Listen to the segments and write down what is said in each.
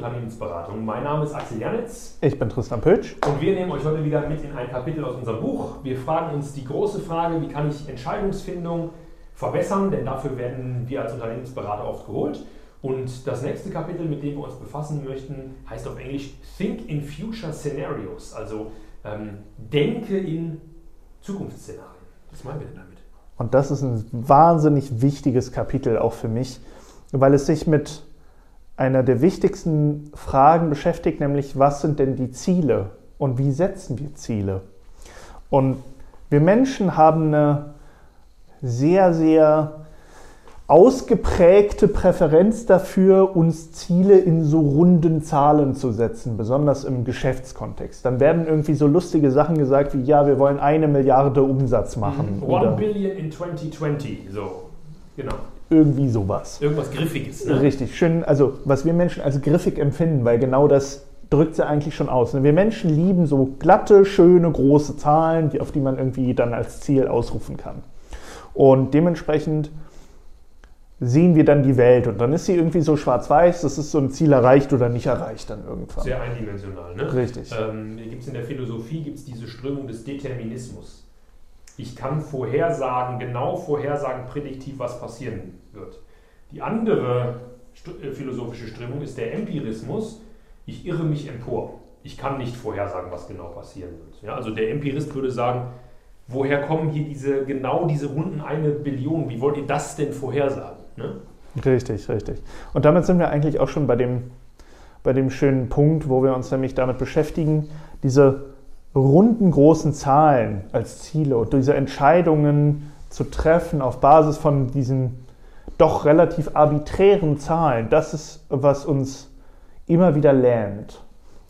Unternehmensberatung. Mein Name ist Axel Janitz. Ich bin Tristan Pötsch. Und wir nehmen euch heute wieder mit in ein Kapitel aus unserem Buch. Wir fragen uns die große Frage, wie kann ich Entscheidungsfindung verbessern, denn dafür werden wir als Unternehmensberater oft geholt. Und das nächste Kapitel, mit dem wir uns befassen möchten, heißt auf Englisch Think in Future Scenarios, also ähm, denke in Zukunftsszenarien. Was meinen wir denn damit? Und das ist ein wahnsinnig wichtiges Kapitel auch für mich, weil es sich mit einer der wichtigsten Fragen beschäftigt, nämlich was sind denn die Ziele und wie setzen wir Ziele? Und wir Menschen haben eine sehr, sehr ausgeprägte Präferenz dafür, uns Ziele in so runden Zahlen zu setzen, besonders im Geschäftskontext. Dann werden irgendwie so lustige Sachen gesagt wie, ja, wir wollen eine Milliarde Umsatz machen. One Billion in 2020, so, genau irgendwie sowas. Irgendwas Griffiges. Ne? Richtig, schön, also was wir Menschen als griffig empfinden, weil genau das drückt sie eigentlich schon aus. Wir Menschen lieben so glatte, schöne, große Zahlen, die, auf die man irgendwie dann als Ziel ausrufen kann. Und dementsprechend sehen wir dann die Welt und dann ist sie irgendwie so schwarz-weiß, das ist so ein Ziel erreicht oder nicht erreicht dann irgendwann. Sehr eindimensional, ne? Richtig. Ähm, gibt's in der Philosophie gibt es diese Strömung des Determinismus. Ich kann vorhersagen, genau vorhersagen, prädiktiv, was passieren wird. Die andere äh, philosophische Strömung ist der Empirismus. Ich irre mich empor. Ich kann nicht vorhersagen, was genau passieren wird. Ja, also der Empirist würde sagen, woher kommen hier diese, genau diese runden eine Billion? Wie wollt ihr das denn vorhersagen? Ne? Richtig, richtig. Und damit sind wir eigentlich auch schon bei dem, bei dem schönen Punkt, wo wir uns nämlich damit beschäftigen, diese runden großen Zahlen als Ziele und diese Entscheidungen zu treffen auf Basis von diesen doch relativ arbiträren Zahlen, das ist, was uns immer wieder lähmt.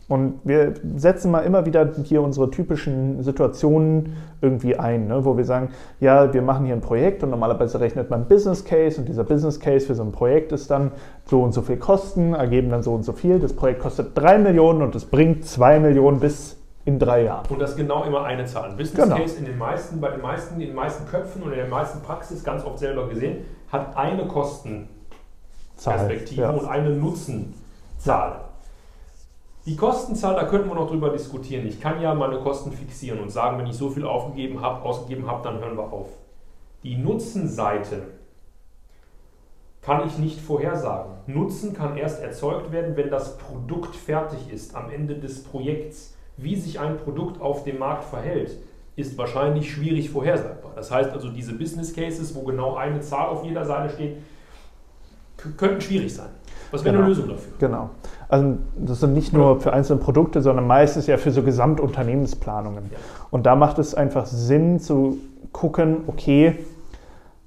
Und wir setzen mal immer wieder hier unsere typischen Situationen irgendwie ein, ne, wo wir sagen, ja, wir machen hier ein Projekt und normalerweise rechnet man Business Case und dieser Business Case für so ein Projekt ist dann so und so viel Kosten, ergeben dann so und so viel. Das Projekt kostet drei Millionen und es bringt zwei Millionen bis in drei Jahren. Und das ist genau immer eine Zahl. Business genau. Case in den meisten, bei den meisten, in den meisten Köpfen und in der meisten Praxis, ganz oft selber gesehen, hat eine Kostenperspektive ja. und eine Nutzenzahl. Die Kostenzahl, da könnten wir noch drüber diskutieren. Ich kann ja meine Kosten fixieren und sagen, wenn ich so viel aufgegeben habe, ausgegeben habe, dann hören wir auf. Die Nutzenseite kann ich nicht vorhersagen. Nutzen kann erst erzeugt werden, wenn das Produkt fertig ist, am Ende des Projekts wie sich ein Produkt auf dem Markt verhält, ist wahrscheinlich schwierig vorhersagbar. Das heißt also, diese Business Cases, wo genau eine Zahl auf jeder Seite steht, könnten schwierig sein. Was wäre genau. eine Lösung dafür? Genau. Also das sind nicht nur für einzelne Produkte, sondern meistens ja für so Gesamtunternehmensplanungen. Ja. Und da macht es einfach Sinn zu gucken, okay,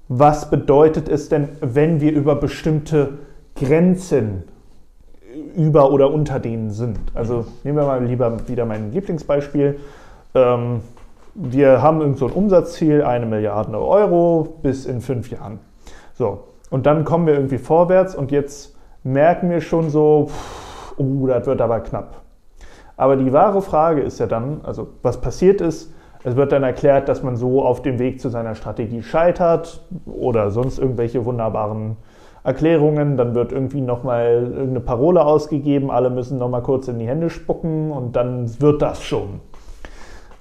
was bedeutet es denn, wenn wir über bestimmte Grenzen über oder unter denen sind. Also nehmen wir mal lieber wieder mein Lieblingsbeispiel. Ähm, wir haben irgend so ein Umsatzziel, eine Milliarde Euro bis in fünf Jahren. So, und dann kommen wir irgendwie vorwärts und jetzt merken wir schon so, uh, das wird aber knapp. Aber die wahre Frage ist ja dann, also was passiert ist, es wird dann erklärt, dass man so auf dem Weg zu seiner Strategie scheitert oder sonst irgendwelche wunderbaren Erklärungen, dann wird irgendwie nochmal irgendeine Parole ausgegeben, alle müssen nochmal kurz in die Hände spucken und dann wird das schon.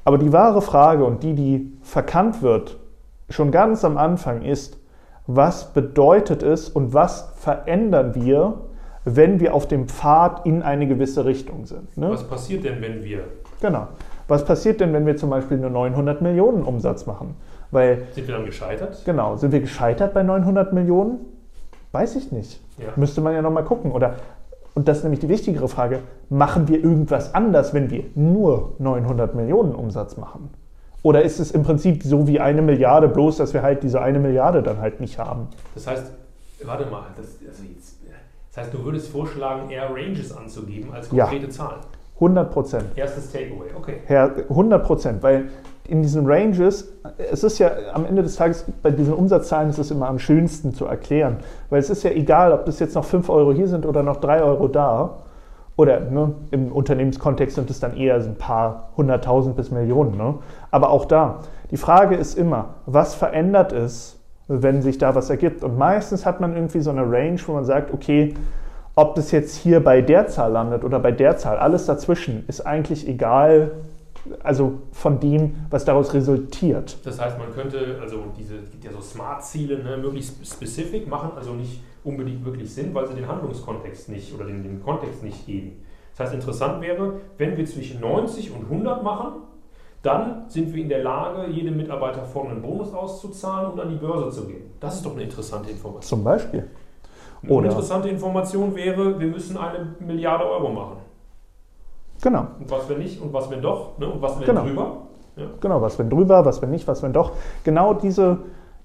Aber die wahre Frage und die, die verkannt wird, schon ganz am Anfang ist, was bedeutet es und was verändern wir, wenn wir auf dem Pfad in eine gewisse Richtung sind? Ne? Was passiert denn, wenn wir? Genau. Was passiert denn, wenn wir zum Beispiel nur 900 Millionen Umsatz machen? Weil, sind wir dann gescheitert? Genau. Sind wir gescheitert bei 900 Millionen? Weiß ich nicht. Ja. Müsste man ja nochmal gucken. Oder, und das ist nämlich die wichtigere Frage, machen wir irgendwas anders, wenn wir nur 900 Millionen Umsatz machen? Oder ist es im Prinzip so wie eine Milliarde, bloß dass wir halt diese eine Milliarde dann halt nicht haben? Das heißt, warte mal, das, also jetzt, das heißt, du würdest vorschlagen, eher Ranges anzugeben als konkrete ja. Zahlen? 100 Prozent. Erstes Takeaway, okay. 100 Prozent, weil in diesen Ranges, es ist ja am Ende des Tages, bei diesen Umsatzzahlen ist es immer am schönsten zu erklären, weil es ist ja egal, ob das jetzt noch 5 Euro hier sind oder noch 3 Euro da, oder ne, im Unternehmenskontext sind es dann eher ein paar hunderttausend bis Millionen. Ne? Aber auch da, die Frage ist immer, was verändert es, wenn sich da was ergibt? Und meistens hat man irgendwie so eine Range, wo man sagt, okay, Ob das jetzt hier bei der Zahl landet oder bei der Zahl, alles dazwischen, ist eigentlich egal, also von dem, was daraus resultiert. Das heißt, man könnte, also diese, es gibt ja so Smart-Ziele, ne, möglichst specific machen, also nicht unbedingt wirklich Sinn, weil sie den Handlungskontext nicht oder den, den Kontext nicht geben. Das heißt, interessant wäre, wenn wir zwischen 90 und 100 machen, dann sind wir in der Lage, jedem Mitarbeiter folgenden Bonus auszuzahlen und an die Börse zu gehen. Das ist doch eine interessante Information. Zum Beispiel. Oder eine interessante Information wäre, wir müssen eine Milliarde Euro machen. Genau. Und was wenn nicht und was wenn doch ne? und was wenn Genau. drüber. Ja. Genau, was wenn drüber, was wenn nicht, was wenn doch. Genau diese,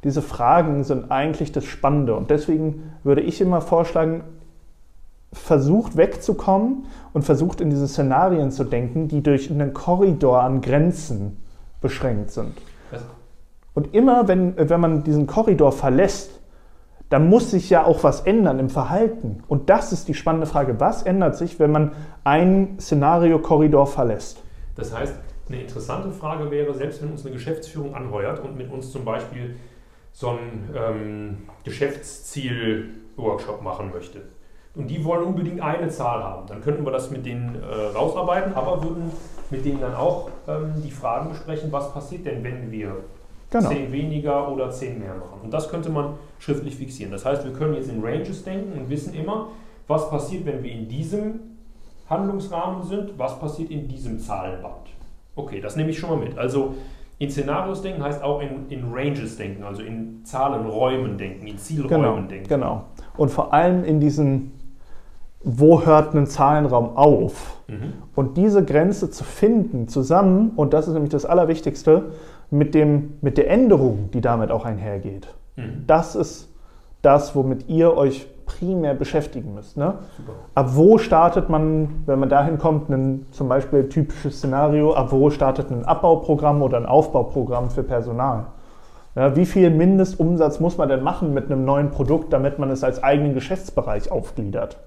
diese Fragen sind eigentlich das Spannende. Und deswegen würde ich immer vorschlagen, versucht wegzukommen und versucht in diese Szenarien zu denken, die durch einen Korridor an Grenzen beschränkt sind. Und immer, wenn, wenn man diesen Korridor verlässt, dann muss sich ja auch was ändern im Verhalten. Und das ist die spannende Frage. Was ändert sich, wenn man einen Szenario-Korridor verlässt? das heißt, eine interessante Frage wäre, selbst wenn uns eine Geschäftsführung anheuert und mit uns zum Beispiel so einen ähm, Geschäftsziel-Workshop machen möchte. Und die wollen unbedingt eine Zahl haben. Dann könnten wir das mit denen äh, rausarbeiten, aber würden mit denen dann auch ähm, die Fragen besprechen, was passiert denn, wenn wir Genau. zehn weniger oder zehn mehr machen. Und das könnte man schriftlich fixieren. Das heißt, wir können jetzt in Ranges denken und wissen immer, was passiert, wenn wir in diesem Handlungsrahmen sind, was passiert in diesem Zahlenband. Okay, das nehme ich schon mal mit. Also in Szenarios denken heißt auch in, in Ranges denken, also in Zahlenräumen denken, in Zielräumen Genau, denken. genau. Und vor allem in diesen, wo hört ein Zahlenraum auf? Mhm. Und diese Grenze zu finden zusammen, und das ist nämlich das Allerwichtigste, mit, dem, mit der Änderung, die damit auch einhergeht. Mhm. Das ist das, womit ihr euch primär beschäftigen müsst. Ne? Super. Ab wo startet man, wenn man dahin kommt, ein zum Beispiel typisches Szenario, ab wo startet ein Abbauprogramm oder ein Aufbauprogramm für Personal? Ja, wie viel Mindestumsatz muss man denn machen mit einem neuen Produkt, damit man es als eigenen Geschäftsbereich aufgliedert?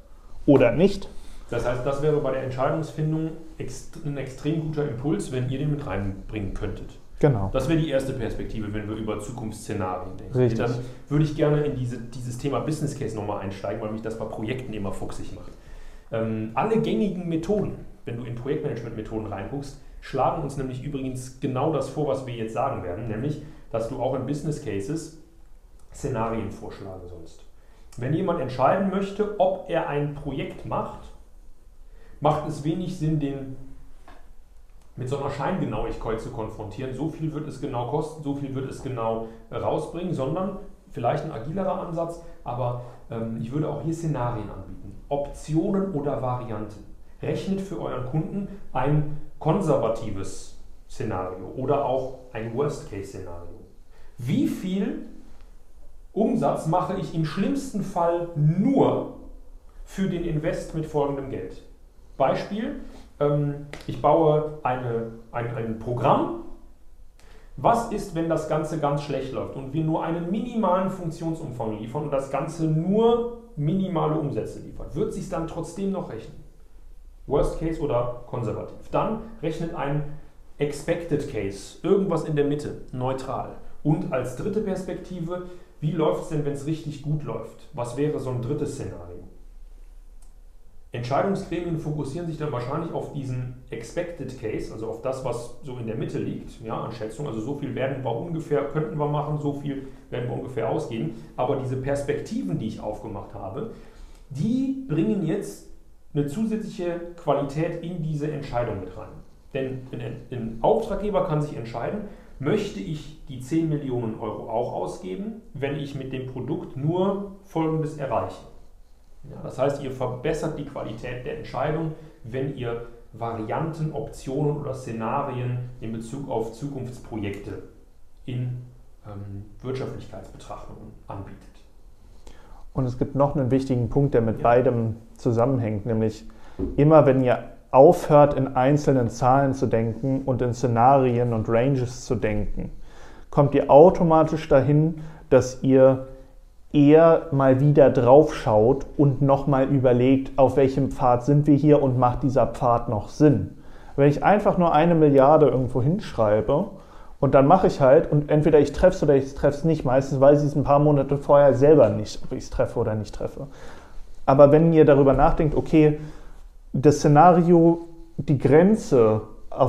Oder nicht? Das heißt, das wäre bei der Entscheidungsfindung ein extrem guter Impuls, wenn ihr den mit reinbringen könntet. Genau. Das wäre die erste Perspektive, wenn wir über Zukunftsszenarien denken. Richtig. Dann würde ich gerne in diese, dieses Thema Business Case nochmal einsteigen, weil mich das bei Projekten immer fuchsig macht. Ähm, alle gängigen Methoden, wenn du in Projektmanagement-Methoden reinguckst, schlagen uns nämlich übrigens genau das vor, was wir jetzt sagen werden, nämlich, dass du auch in Business Cases Szenarien vorschlagen sollst. Wenn jemand entscheiden möchte, ob er ein Projekt macht, macht es wenig Sinn, den mit so einer Scheingenauigkeit zu konfrontieren. So viel wird es genau kosten, so viel wird es genau äh, rausbringen, sondern vielleicht ein agilerer Ansatz, aber ähm, ich würde auch hier Szenarien anbieten. Optionen oder Varianten. Rechnet für euren Kunden ein konservatives Szenario oder auch ein Worst-Case-Szenario. Wie viel Umsatz mache ich im schlimmsten Fall nur für den Invest mit folgendem Geld? Beispiel, ähm, ich baue eine, ein, ein Programm. Was ist, wenn das Ganze ganz schlecht läuft und wir nur einen minimalen Funktionsumfang liefern und das Ganze nur minimale Umsätze liefert? Wird sich dann trotzdem noch rechnen? Worst Case oder konservativ? Dann rechnet ein Expected Case, irgendwas in der Mitte, neutral. Und als dritte Perspektive, wie läuft es denn, wenn es richtig gut läuft? Was wäre so ein drittes Szenario? Entscheidungsgremien fokussieren sich dann wahrscheinlich auf diesen Expected Case, also auf das, was so in der Mitte liegt, ja, an Schätzung. Also so viel werden wir ungefähr, könnten wir machen, so viel werden wir ungefähr ausgeben. Aber diese Perspektiven, die ich aufgemacht habe, die bringen jetzt eine zusätzliche Qualität in diese Entscheidung mit rein. Denn ein, ein Auftraggeber kann sich entscheiden, möchte ich die 10 Millionen Euro auch ausgeben, wenn ich mit dem Produkt nur Folgendes erreiche. Ja, das heißt, ihr verbessert die Qualität der Entscheidung, wenn ihr Varianten, Optionen oder Szenarien in Bezug auf Zukunftsprojekte in ähm, Wirtschaftlichkeitsbetrachtungen anbietet. Und es gibt noch einen wichtigen Punkt, der mit Ja. beidem zusammenhängt, nämlich immer wenn ihr aufhört, in einzelnen Zahlen zu denken und in Szenarien und Ranges zu denken, kommt ihr automatisch dahin, dass ihr eher mal wieder drauf schaut und nochmal überlegt, auf welchem Pfad sind wir hier und macht dieser Pfad noch Sinn. Wenn ich einfach nur eine Milliarde irgendwo hinschreibe und dann mache ich halt und entweder ich treffe es oder ich treffe es nicht, meistens weiß ich es ein paar Monate vorher selber nicht, ob ich es treffe oder nicht treffe. Aber wenn ihr darüber nachdenkt, okay, das Szenario, die Grenze,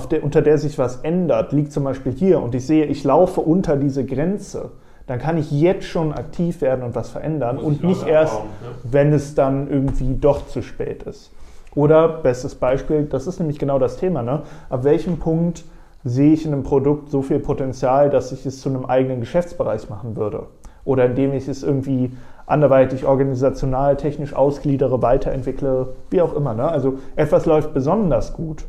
der, unter der sich was ändert, liegt zum Beispiel hier und ich sehe, ich laufe unter diese Grenze, dann kann ich jetzt schon aktiv werden und was verändern Muss und nicht erst, ja. wenn es dann irgendwie doch zu spät ist. Oder, bestes Beispiel, das ist nämlich genau das Thema, ne? ab welchem Punkt sehe ich in einem Produkt so viel Potenzial, dass ich es zu einem eigenen Geschäftsbereich machen würde? Oder indem ich es irgendwie anderweitig organisational, technisch ausgliedere, weiterentwickle, wie auch immer. Ne? Also etwas läuft besonders gut,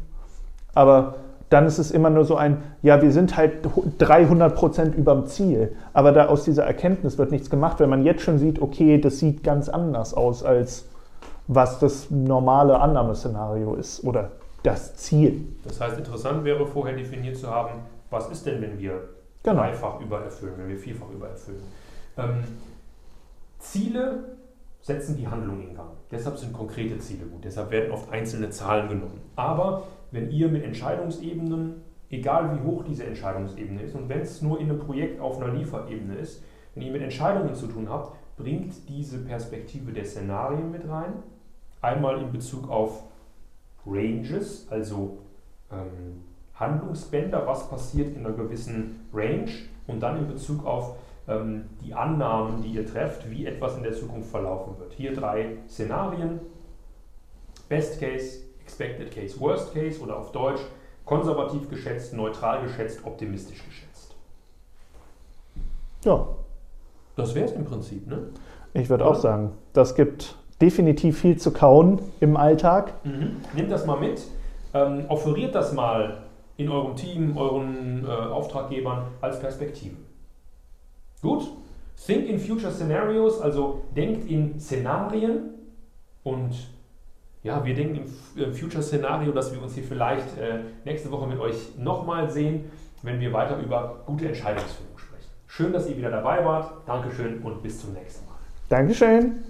aber dann ist es immer nur so ein, ja, wir sind halt 300 Prozent überm Ziel. Aber da aus dieser Erkenntnis wird nichts gemacht, wenn man jetzt schon sieht, okay, das sieht ganz anders aus, als was das normale Annahmeszenario ist oder das Ziel. Das heißt, interessant wäre vorher definiert zu haben, was ist denn, wenn wir genau. dreifach übererfüllen, wenn wir vierfach übererfüllen. Ähm, Ziele setzen die Handlung in Gang. Deshalb sind konkrete Ziele gut. Deshalb werden oft einzelne Zahlen genommen. Aber wenn ihr mit Entscheidungsebenen, egal wie hoch diese Entscheidungsebene ist, und wenn es nur in einem Projekt auf einer Lieferebene ist, wenn ihr mit Entscheidungen zu tun habt, bringt diese Perspektive der Szenarien mit rein. Einmal in Bezug auf Ranges, also ähm, Handlungsbänder, was passiert in einer gewissen Range, und dann in Bezug auf ähm, die Annahmen, die ihr trefft, wie etwas in der Zukunft verlaufen wird. Hier drei Szenarien. Best Case, Expected Case, Worst Case oder auf Deutsch konservativ geschätzt, neutral geschätzt, optimistisch geschätzt. Ja. Das wäre es im Prinzip, ne? Ich würde auch sagen, das gibt definitiv viel zu kauen im Alltag. Mhm. Nehmt das mal mit, ähm, offeriert das mal in eurem Team, euren äh, Auftraggebern als Perspektive. Gut? Think in Future Scenarios, also denkt in Szenarien und ja, wir denken im äh, Future-Szenario, dass wir uns hier vielleicht äh, nächste Woche mit euch nochmal sehen, wenn wir weiter über gute Entscheidungsfindung sprechen. Schön, dass ihr wieder dabei wart. Dankeschön und bis zum nächsten Mal. Dankeschön.